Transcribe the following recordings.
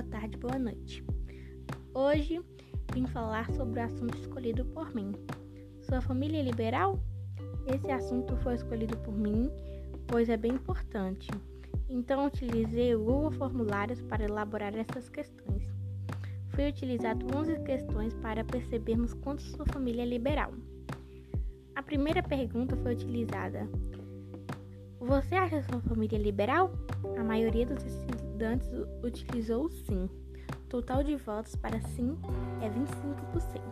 boa tarde, boa noite. Hoje vim falar sobre o assunto escolhido por mim. Sua família é liberal? Esse assunto foi escolhido por mim, pois é bem importante. Então utilizei o Google Formulários para elaborar essas questões. Foi utilizado 11 questões para percebermos quanto sua família é liberal. A primeira pergunta foi utilizada: Você acha sua família liberal? A maioria dos estudantes utilizou sim. Total de votos para sim é 25%.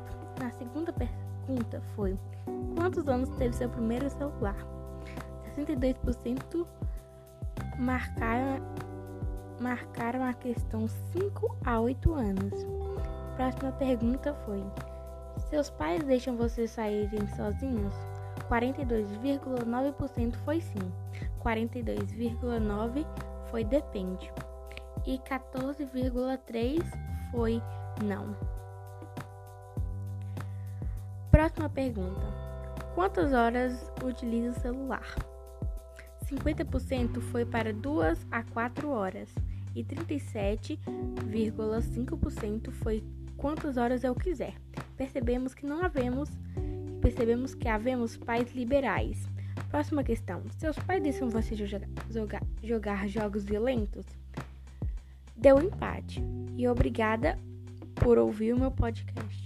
Na segunda pergunta foi: Quantos anos teve seu primeiro celular? 62% marcaram, marcaram a questão 5 a 8 anos. Próxima pergunta foi: Seus pais deixam vocês saírem sozinhos? 42,9% foi sim. 42,9% foi depende. E 14,3% foi não. Próxima pergunta: Quantas horas utiliza o celular? 50% foi para 2 a 4 horas e 37,5% foi quantas horas eu quiser. Percebemos que não havemos percebemos que havemos pais liberais. Próxima questão. Seus pais deixam você jogar, jogar, jogar jogos violentos? Deu empate. E obrigada por ouvir o meu podcast.